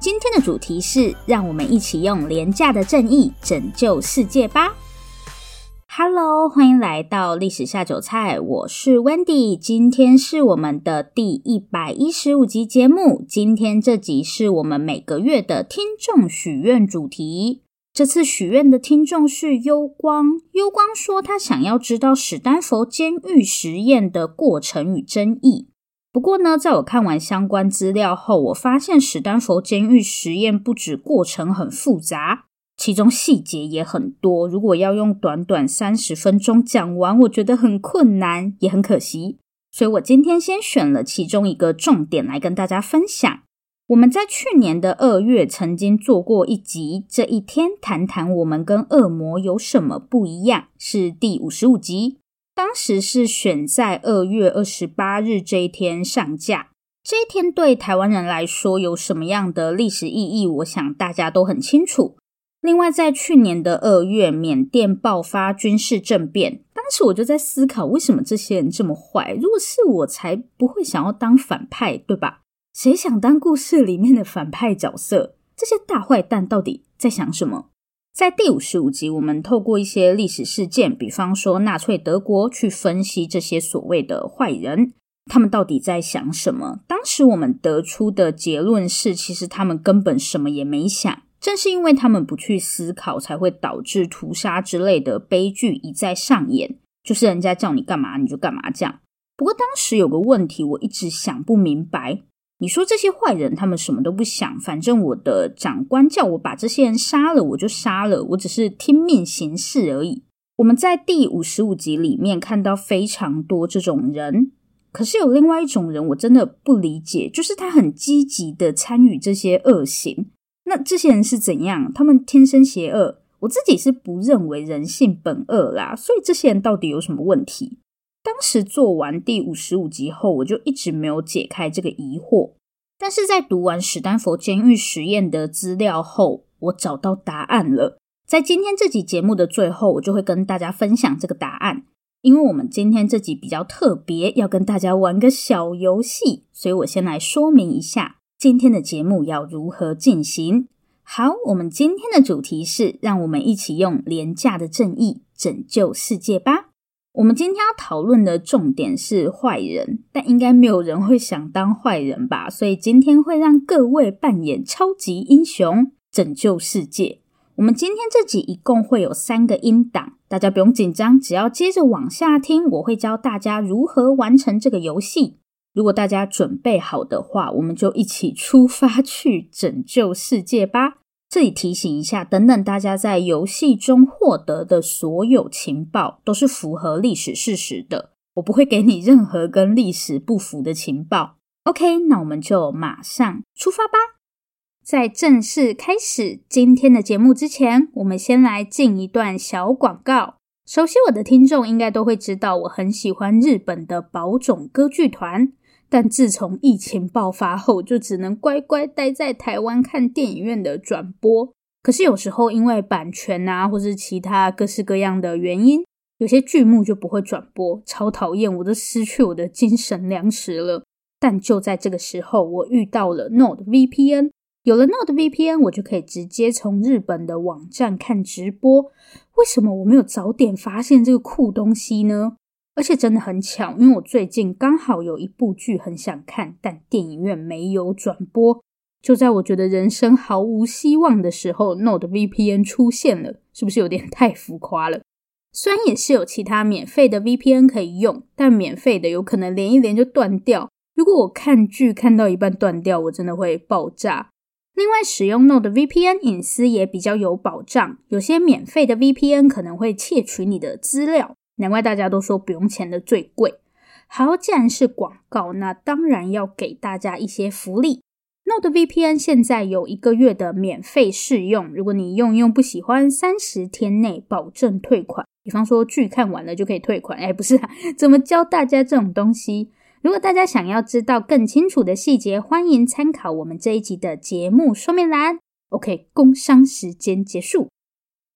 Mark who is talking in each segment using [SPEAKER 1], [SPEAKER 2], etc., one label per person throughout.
[SPEAKER 1] 今天的主题是，让我们一起用廉价的正义拯救世界吧。Hello，欢迎来到历史下酒菜，我是 Wendy。今天是我们的第一百一十五集节目。今天这集是我们每个月的听众许愿主题。这次许愿的听众是幽光，幽光说他想要知道史丹佛监狱实验的过程与争议。不过呢，在我看完相关资料后，我发现史丹佛监狱实验不止过程很复杂，其中细节也很多。如果要用短短三十分钟讲完，我觉得很困难，也很可惜。所以我今天先选了其中一个重点来跟大家分享。我们在去年的二月曾经做过一集，这一天谈谈我们跟恶魔有什么不一样，是第五十五集。当时是选在二月二十八日这一天上架。这一天对台湾人来说有什么样的历史意义？我想大家都很清楚。另外，在去年的二月，缅甸爆发军事政变，当时我就在思考，为什么这些人这么坏？如果是我，才不会想要当反派，对吧？谁想当故事里面的反派角色？这些大坏蛋到底在想什么？在第五十五集，我们透过一些历史事件，比方说纳粹德国，去分析这些所谓的坏人，他们到底在想什么？当时我们得出的结论是，其实他们根本什么也没想，正是因为他们不去思考，才会导致屠杀之类的悲剧一再上演。就是人家叫你干嘛，你就干嘛这样。不过当时有个问题，我一直想不明白。你说这些坏人，他们什么都不想，反正我的长官叫我把这些人杀了，我就杀了，我只是听命行事而已。我们在第五十五集里面看到非常多这种人，可是有另外一种人，我真的不理解，就是他很积极的参与这些恶行。那这些人是怎样？他们天生邪恶？我自己是不认为人性本恶啦，所以这些人到底有什么问题？当时做完第五十五集后，我就一直没有解开这个疑惑。但是在读完史丹佛监狱实验的资料后，我找到答案了。在今天这集节目的最后，我就会跟大家分享这个答案。因为我们今天这集比较特别，要跟大家玩个小游戏，所以我先来说明一下今天的节目要如何进行。好，我们今天的主题是，让我们一起用廉价的正义拯救世界吧。我们今天要讨论的重点是坏人，但应该没有人会想当坏人吧？所以今天会让各位扮演超级英雄，拯救世界。我们今天这集一共会有三个音档，大家不用紧张，只要接着往下听，我会教大家如何完成这个游戏。如果大家准备好的话，我们就一起出发去拯救世界吧。这里提醒一下，等等，大家在游戏中获得的所有情报都是符合历史事实的，我不会给你任何跟历史不符的情报。OK，那我们就马上出发吧。在正式开始今天的节目之前，我们先来进一段小广告。熟悉我的听众应该都会知道，我很喜欢日本的宝冢歌剧团。但自从疫情爆发后，就只能乖乖待在台湾看电影院的转播。可是有时候因为版权啊，或是其他各式各样的原因，有些剧目就不会转播，超讨厌，我都失去我的精神粮食了。但就在这个时候，我遇到了 NordVPN，有了 NordVPN，我就可以直接从日本的网站看直播。为什么我没有早点发现这个酷东西呢？而且真的很巧，因为我最近刚好有一部剧很想看，但电影院没有转播。就在我觉得人生毫无希望的时候，NordVPN 出现了，是不是有点太浮夸了？虽然也是有其他免费的 VPN 可以用，但免费的有可能连一连就断掉，如果我看剧看到一半断掉，我真的会爆炸。另外，使用 NordVPN 隐私也比较有保障。有些免费的 VPN 可能会窃取你的资料，难怪大家都说不用钱的最贵。好，既然是广告，那当然要给大家一些福利。NordVPN 现在有一个月的免费试用，如果你用用不喜欢，三十天内保证退款。比方说剧看完了就可以退款，哎，不是啊，怎么教大家这种东西？如果大家想要知道更清楚的细节，欢迎参考我们这一集的节目说明栏。OK，工商时间结束，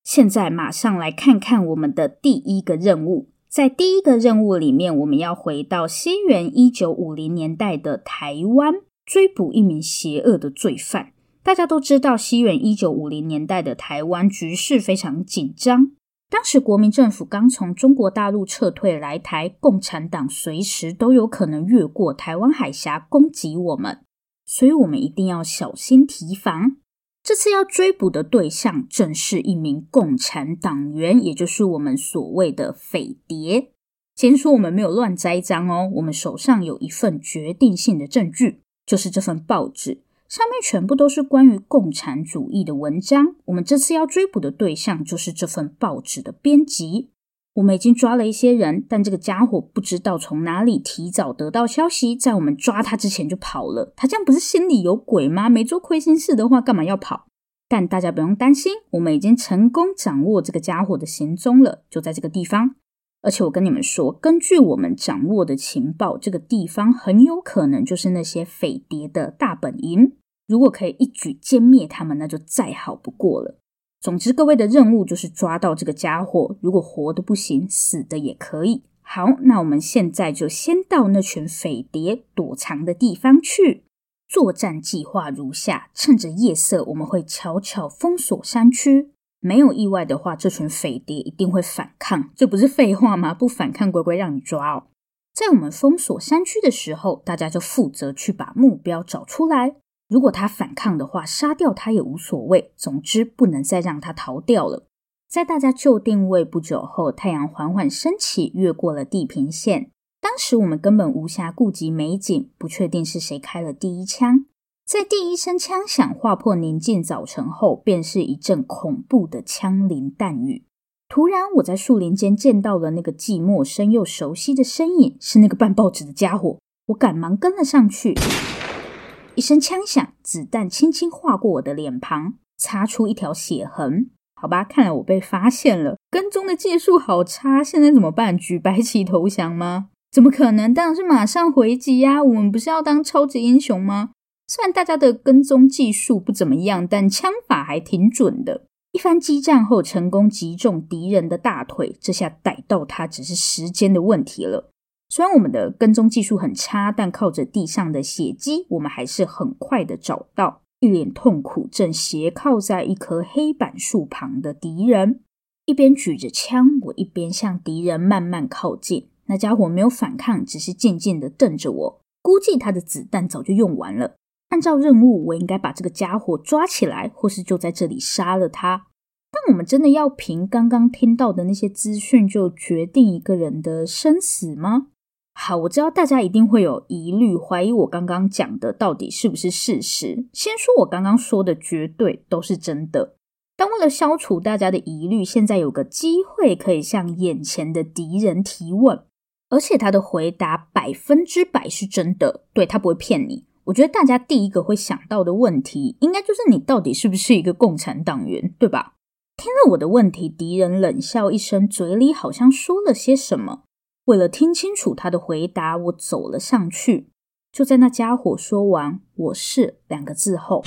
[SPEAKER 1] 现在马上来看看我们的第一个任务。在第一个任务里面，我们要回到西元一九五零年代的台湾，追捕一名邪恶的罪犯。大家都知道，西元一九五零年代的台湾局势非常紧张。当时国民政府刚从中国大陆撤退来台，共产党随时都有可能越过台湾海峡攻击我们，所以我们一定要小心提防。这次要追捕的对象正是一名共产党员，也就是我们所谓的匪谍。先说我们没有乱栽赃哦，我们手上有一份决定性的证据，就是这份报纸。上面全部都是关于共产主义的文章。我们这次要追捕的对象就是这份报纸的编辑。我们已经抓了一些人，但这个家伙不知道从哪里提早得到消息，在我们抓他之前就跑了。他这样不是心里有鬼吗？没做亏心事的话，干嘛要跑？但大家不用担心，我们已经成功掌握这个家伙的行踪了，就在这个地方。而且我跟你们说，根据我们掌握的情报，这个地方很有可能就是那些匪谍的大本营。如果可以一举歼灭他们，那就再好不过了。总之，各位的任务就是抓到这个家伙。如果活的不行，死的也可以。好，那我们现在就先到那群匪谍躲藏的地方去。作战计划如下：趁着夜色，我们会悄悄封锁山区。没有意外的话，这群匪谍一定会反抗。这不是废话吗？不反抗，乖乖让你抓哦。在我们封锁山区的时候，大家就负责去把目标找出来。如果他反抗的话，杀掉他也无所谓。总之，不能再让他逃掉了。在大家就定位不久后，太阳缓缓升起，越过了地平线。当时我们根本无暇顾及美景，不确定是谁开了第一枪。在第一声枪响划破宁静早晨后，便是一阵恐怖的枪林弹雨。突然，我在树林间见到了那个既陌生又熟悉的身影，是那个办报纸的家伙。我赶忙跟了上去。一声枪响，子弹轻轻划过我的脸庞，擦出一条血痕。好吧，看来我被发现了。跟踪的技术好差，现在怎么办？举白旗投降吗？怎么可能？当然是马上回击呀！我们不是要当超级英雄吗？虽然大家的跟踪技术不怎么样，但枪法还挺准的。一番激战后，成功击中敌人的大腿，这下逮到他只是时间的问题了。虽然我们的跟踪技术很差，但靠着地上的血迹，我们还是很快的找到一脸痛苦、正斜靠在一棵黑板树旁的敌人。一边举着枪，我一边向敌人慢慢靠近。那家伙没有反抗，只是静静的瞪着我。估计他的子弹早就用完了。按照任务，我应该把这个家伙抓起来，或是就在这里杀了他。但我们真的要凭刚刚听到的那些资讯就决定一个人的生死吗？好，我知道大家一定会有疑虑，怀疑我刚刚讲的到底是不是事实。先说我刚刚说的绝对都是真的，但为了消除大家的疑虑，现在有个机会可以向眼前的敌人提问，而且他的回答百分之百是真的，对，他不会骗你。我觉得大家第一个会想到的问题，应该就是你到底是不是一个共产党员，对吧？听了我的问题，敌人冷笑一声，嘴里好像说了些什么。为了听清楚他的回答，我走了上去。就在那家伙说完“我是”两个字后，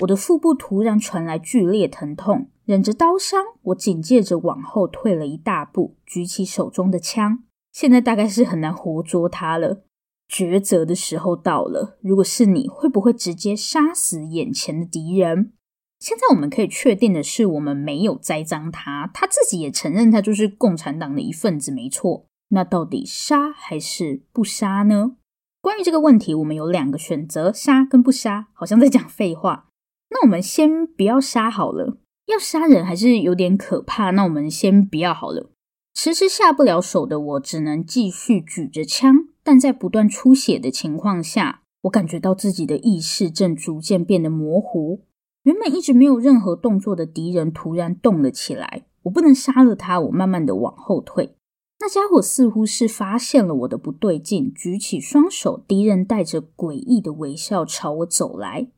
[SPEAKER 1] 我的腹部突然传来剧烈疼痛。忍着刀伤，我紧接着往后退了一大步，举起手中的枪。现在大概是很难活捉他了。抉择的时候到了。如果是你，会不会直接杀死眼前的敌人？现在我们可以确定的是，我们没有栽赃他。他自己也承认，他就是共产党的一份子，没错。那到底杀还是不杀呢？关于这个问题，我们有两个选择：杀跟不杀。好像在讲废话。那我们先不要杀好了。要杀人还是有点可怕。那我们先不要好了。迟迟下不了手的我，只能继续举着枪，但在不断出血的情况下，我感觉到自己的意识正逐渐变得模糊。原本一直没有任何动作的敌人突然动了起来，我不能杀了他，我慢慢的往后退。那家伙似乎是发现了我的不对劲，举起双手，敌人带着诡异的微笑朝我走来，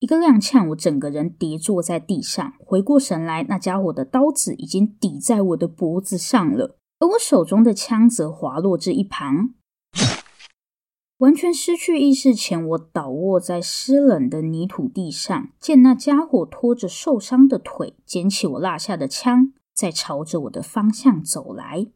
[SPEAKER 1] 一个踉跄，我整个人跌坐在地上。回过神来，那家伙的刀子已经抵在我的脖子上了，而我手中的枪则滑落至一旁。完全失去意识前，我倒卧在湿冷的泥土地上，见那家伙拖着受伤的腿，捡起我落下的枪，再朝着我的方向走来。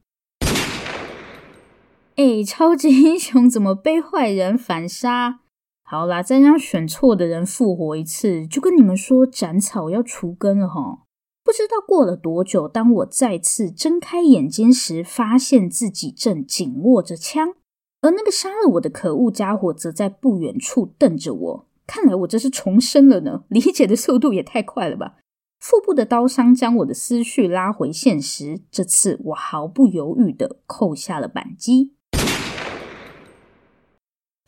[SPEAKER 1] 哎，超级英雄怎么被坏人反杀？好啦，再让选错的人复活一次，就跟你们说斩草要除根了齁。不知道过了多久，当我再次睁开眼睛时，发现自己正紧握着枪。而那个杀了我的可恶家伙，则在不远处瞪着我。看来我这是重生了呢，理解的速度也太快了吧！腹部的刀伤将我的思绪拉回现实。这次我毫不犹豫地扣下了扳机。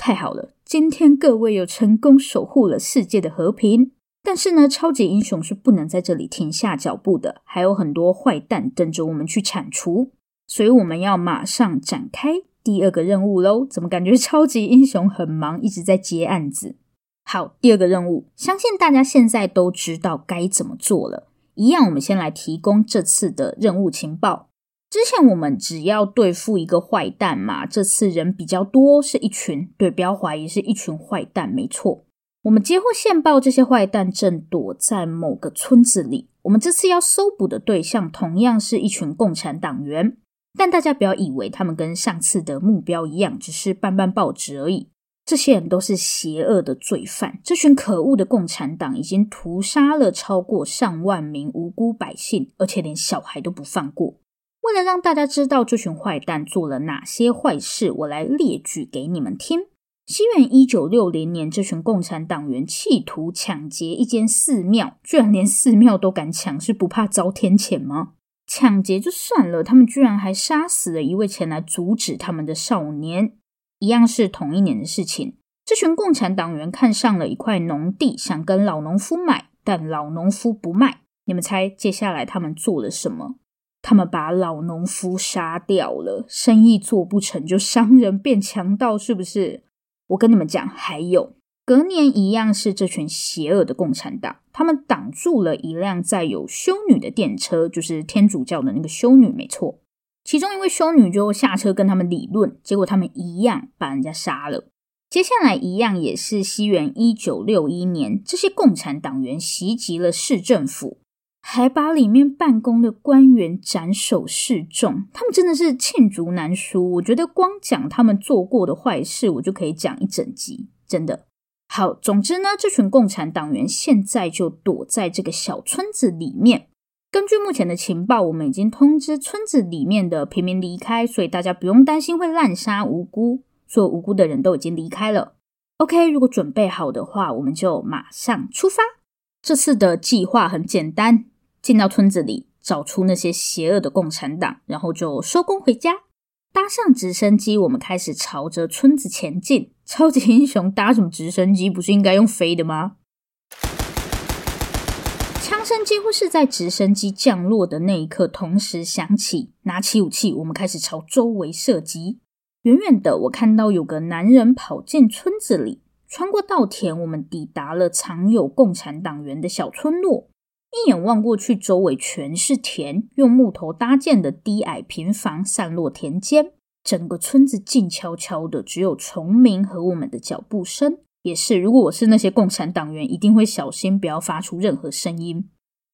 [SPEAKER 1] 太好了，今天各位又成功守护了世界的和平。但是呢，超级英雄是不能在这里停下脚步的，还有很多坏蛋等着我们去铲除，所以我们要马上展开。第二个任务喽，怎么感觉超级英雄很忙，一直在接案子？好，第二个任务，相信大家现在都知道该怎么做了。一样，我们先来提供这次的任务情报。之前我们只要对付一个坏蛋嘛，这次人比较多，是一群，对，不要怀疑是一群坏蛋，没错。我们接获线报，这些坏蛋正躲在某个村子里。我们这次要搜捕的对象，同样是一群共产党员。但大家不要以为他们跟上次的目标一样，只是办办报纸而已。这些人都是邪恶的罪犯。这群可恶的共产党已经屠杀了超过上万名无辜百姓，而且连小孩都不放过。为了让大家知道这群坏蛋做了哪些坏事，我来列举给你们听。西元一九六零年，这群共产党员企图抢劫一间寺庙，居然连寺庙都敢抢，是不怕遭天谴吗？抢劫就算了，他们居然还杀死了一位前来阻止他们的少年。一样是同一年的事情。这群共产党员看上了一块农地，想跟老农夫买，但老农夫不卖。你们猜接下来他们做了什么？他们把老农夫杀掉了。生意做不成就商人变强盗，是不是？我跟你们讲，还有。隔年一样是这群邪恶的共产党，他们挡住了一辆载有修女的电车，就是天主教的那个修女，没错。其中一位修女就下车跟他们理论，结果他们一样把人家杀了。接下来一样也是西元一九六一年，这些共产党员袭击了市政府，还把里面办公的官员斩首示众。他们真的是罄竹难书，我觉得光讲他们做过的坏事，我就可以讲一整集，真的。好，总之呢，这群共产党员现在就躲在这个小村子里面。根据目前的情报，我们已经通知村子里面的平民离开，所以大家不用担心会滥杀无辜。所有无辜的人都已经离开了。OK，如果准备好的话，我们就马上出发。这次的计划很简单，进到村子里，找出那些邪恶的共产党，然后就收工回家。搭上直升机，我们开始朝着村子前进。超级英雄搭什么直升机？不是应该用飞的吗？枪声几乎是在直升机降落的那一刻同时响起。拿起武器，我们开始朝周围射击。远远的，我看到有个男人跑进村子里，穿过稻田，我们抵达了藏有共产党员的小村落。一眼望过去，周围全是田，用木头搭建的低矮平房散落田间，整个村子静悄悄的，只有虫鸣和我们的脚步声。也是，如果我是那些共产党员，一定会小心，不要发出任何声音。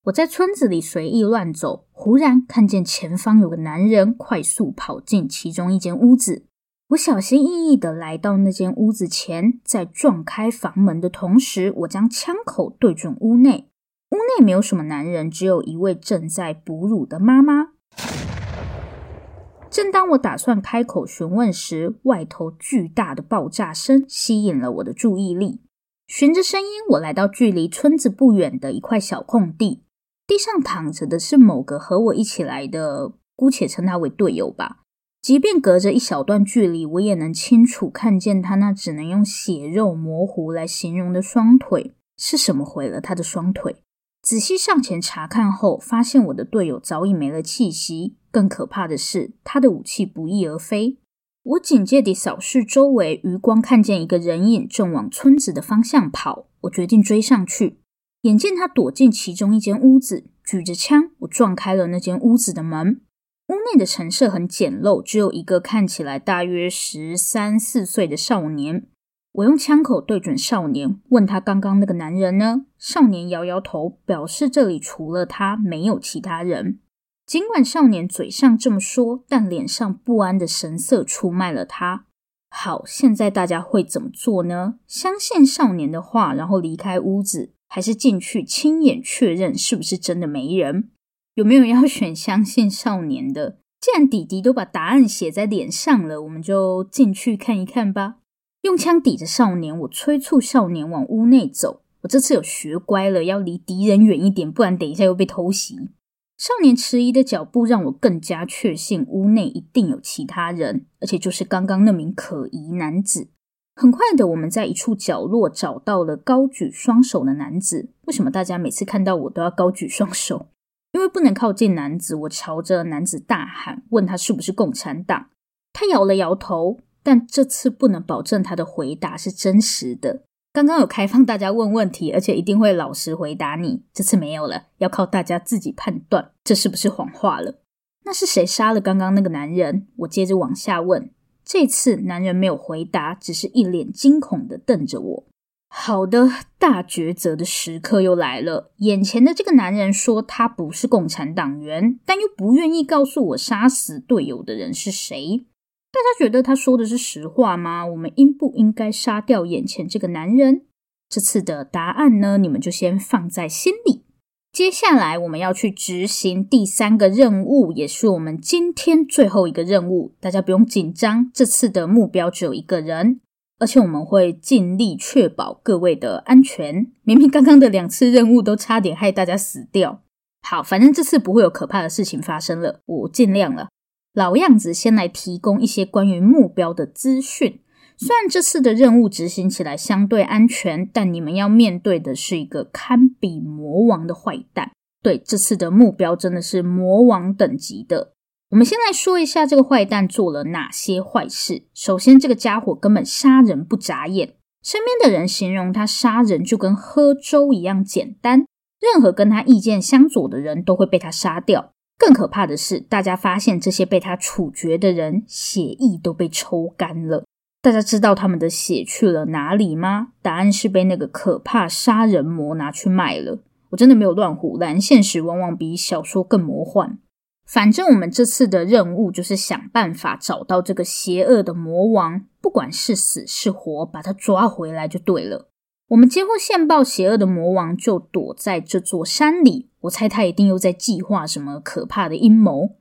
[SPEAKER 1] 我在村子里随意乱走，忽然看见前方有个男人快速跑进其中一间屋子。我小心翼翼地来到那间屋子前，在撞开房门的同时，我将枪口对准屋内。屋内没有什么男人，只有一位正在哺乳的妈妈。正当我打算开口询问时，外头巨大的爆炸声吸引了我的注意力。循着声音，我来到距离村子不远的一块小空地，地上躺着的是某个和我一起来的姑且称他为队友吧。即便隔着一小段距离，我也能清楚看见他那只能用血肉模糊来形容的双腿。是什么毁了他的双腿？仔细上前查看后，发现我的队友早已没了气息。更可怕的是，他的武器不翼而飞。我警戒地扫视周围，余光看见一个人影正往村子的方向跑。我决定追上去。眼见他躲进其中一间屋子，举着枪，我撞开了那间屋子的门。屋内的陈设很简陋，只有一个看起来大约十三四岁的少年。我用枪口对准少年，问他：“刚刚那个男人呢？”少年摇摇头，表示这里除了他没有其他人。尽管少年嘴上这么说，但脸上不安的神色出卖了他。好，现在大家会怎么做呢？相信少年的话，然后离开屋子，还是进去亲眼确认是不是真的没人？有没有要选相信少年的？既然弟弟都把答案写在脸上了，我们就进去看一看吧。用枪抵着少年，我催促少年往屋内走。我这次有学乖了，要离敌人远一点，不然等一下又被偷袭。少年迟疑的脚步让我更加确信屋内一定有其他人，而且就是刚刚那名可疑男子。很快的，我们在一处角落找到了高举双手的男子。为什么大家每次看到我都要高举双手？因为不能靠近男子，我朝着男子大喊，问他是不是共产党。他摇了摇头，但这次不能保证他的回答是真实的。刚刚有开放大家问问题，而且一定会老实回答你。这次没有了，要靠大家自己判断这是不是谎话了。那是谁杀了刚刚那个男人？我接着往下问。这次男人没有回答，只是一脸惊恐地瞪着我。好的，大抉择的时刻又来了。眼前的这个男人说他不是共产党员，但又不愿意告诉我杀死队友的人是谁。大家觉得他说的是实话吗？我们应不应该杀掉眼前这个男人？这次的答案呢，你们就先放在心里。接下来我们要去执行第三个任务，也是我们今天最后一个任务。大家不用紧张，这次的目标只有一个人，而且我们会尽力确保各位的安全。明明刚刚的两次任务都差点害大家死掉。好，反正这次不会有可怕的事情发生了，我尽量了。老样子，先来提供一些关于目标的资讯。虽然这次的任务执行起来相对安全，但你们要面对的是一个堪比魔王的坏蛋。对，这次的目标真的是魔王等级的。我们先来说一下这个坏蛋做了哪些坏事。首先，这个家伙根本杀人不眨眼，身边的人形容他杀人就跟喝粥一样简单，任何跟他意见相左的人都会被他杀掉。更可怕的是，大家发现这些被他处决的人血液都被抽干了。大家知道他们的血去了哪里吗？答案是被那个可怕杀人魔拿去卖了。我真的没有乱唬烂，现实往往比小说更魔幻。反正我们这次的任务就是想办法找到这个邪恶的魔王，不管是死是活，把他抓回来就对了。我们接获线报，邪恶的魔王就躲在这座山里。我猜他一定又在计划什么可怕的阴谋。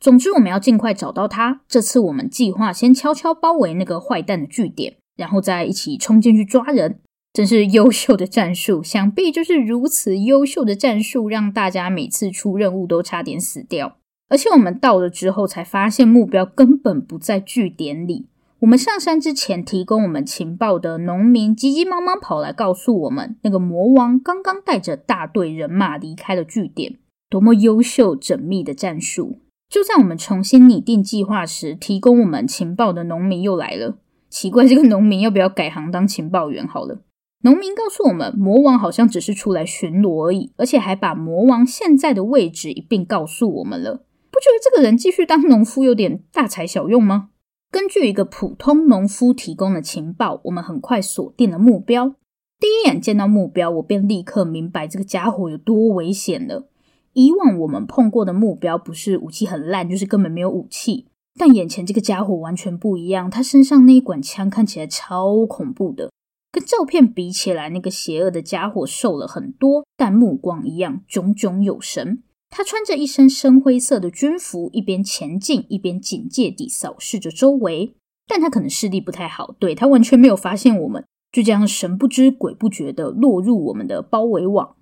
[SPEAKER 1] 总之，我们要尽快找到他。这次我们计划先悄悄包围那个坏蛋的据点，然后再一起冲进去抓人。真是优秀的战术，想必就是如此优秀的战术，让大家每次出任务都差点死掉。而且我们到了之后，才发现目标根本不在据点里。我们上山之前，提供我们情报的农民急急忙忙跑来告诉我们，那个魔王刚刚带着大队人马离开了据点。多么优秀缜密的战术！就在我们重新拟定计划时，提供我们情报的农民又来了。奇怪，这个农民要不要改行当情报员好了？农民告诉我们，魔王好像只是出来巡逻而已，而且还把魔王现在的位置一并告诉我们了。不觉得这个人继续当农夫有点大材小用吗？根据一个普通农夫提供的情报，我们很快锁定了目标。第一眼见到目标，我便立刻明白这个家伙有多危险了。以往我们碰过的目标，不是武器很烂，就是根本没有武器。但眼前这个家伙完全不一样，他身上那一管枪看起来超恐怖的，跟照片比起来，那个邪恶的家伙瘦了很多，但目光一样炯炯有神。他穿着一身深灰色的军服，一边前进，一边警戒地扫视着周围。但他可能视力不太好，对，他完全没有发现我们，就这样神不知鬼不觉地落入我们的包围网。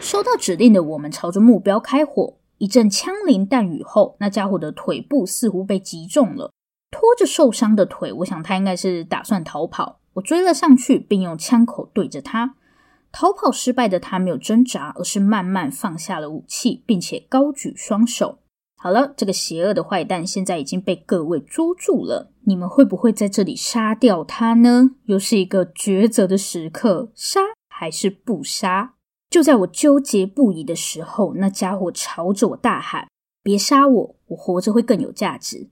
[SPEAKER 1] 收到指令的我们朝着目标开火，一阵枪林弹雨后，那家伙的腿部似乎被击中了，拖着受伤的腿，我想他应该是打算逃跑。我追了上去，并用枪口对着他。逃跑失败的他没有挣扎，而是慢慢放下了武器，并且高举双手。好了，这个邪恶的坏蛋现在已经被各位捉住了。你们会不会在这里杀掉他呢？又是一个抉择的时刻，杀还是不杀？就在我纠结不已的时候，那家伙朝着我大喊：“别杀我，我活着会更有价值。”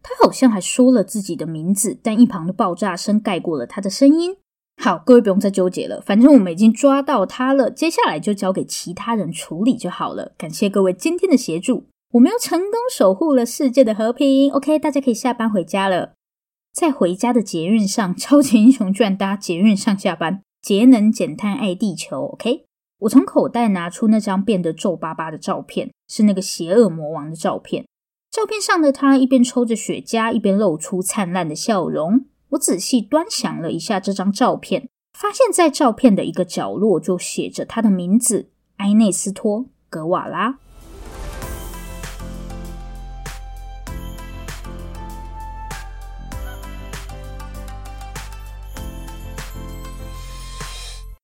[SPEAKER 1] 他好像还说了自己的名字，但一旁的爆炸声盖过了他的声音。好，各位不用再纠结了，反正我们已经抓到他了，接下来就交给其他人处理就好了。感谢各位今天的协助，我们又成功守护了世界的和平。OK，大家可以下班回家了。在回家的捷运上，超级英雄居然搭捷运上下班，节能减碳爱地球。OK。我从口袋拿出那张变得皱巴巴的照片，是那个邪恶魔王的照片。照片上的他一边抽着雪茄，一边露出灿烂的笑容。我仔细端详了一下这张照片，发现在照片的一个角落就写着他的名字：埃内斯托·格瓦拉。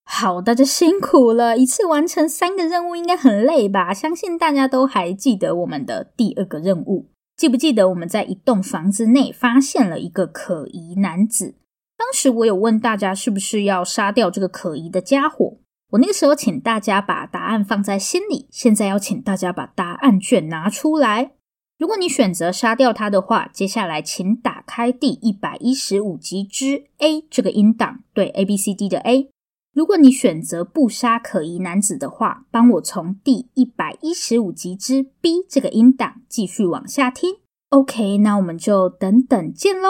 [SPEAKER 1] 好，大家辛苦了，一次完成三个任务应该很累吧？相信大家都还记得我们的第二个任务，记不记得我们在一栋房子内发现了一个可疑男子？当时我有问大家是不是要杀掉这个可疑的家伙？我那个时候请大家把答案放在心里，现在要请大家把答案卷拿出来。如果你选择杀掉他的话，接下来请打开第一百一十五集之 A 这个音档，对，A B C D 的 A。如果你选择不杀可疑男子的话，帮我从第一百一十五集之 B 这个音档继续往下听。OK，那我们就等等见喽。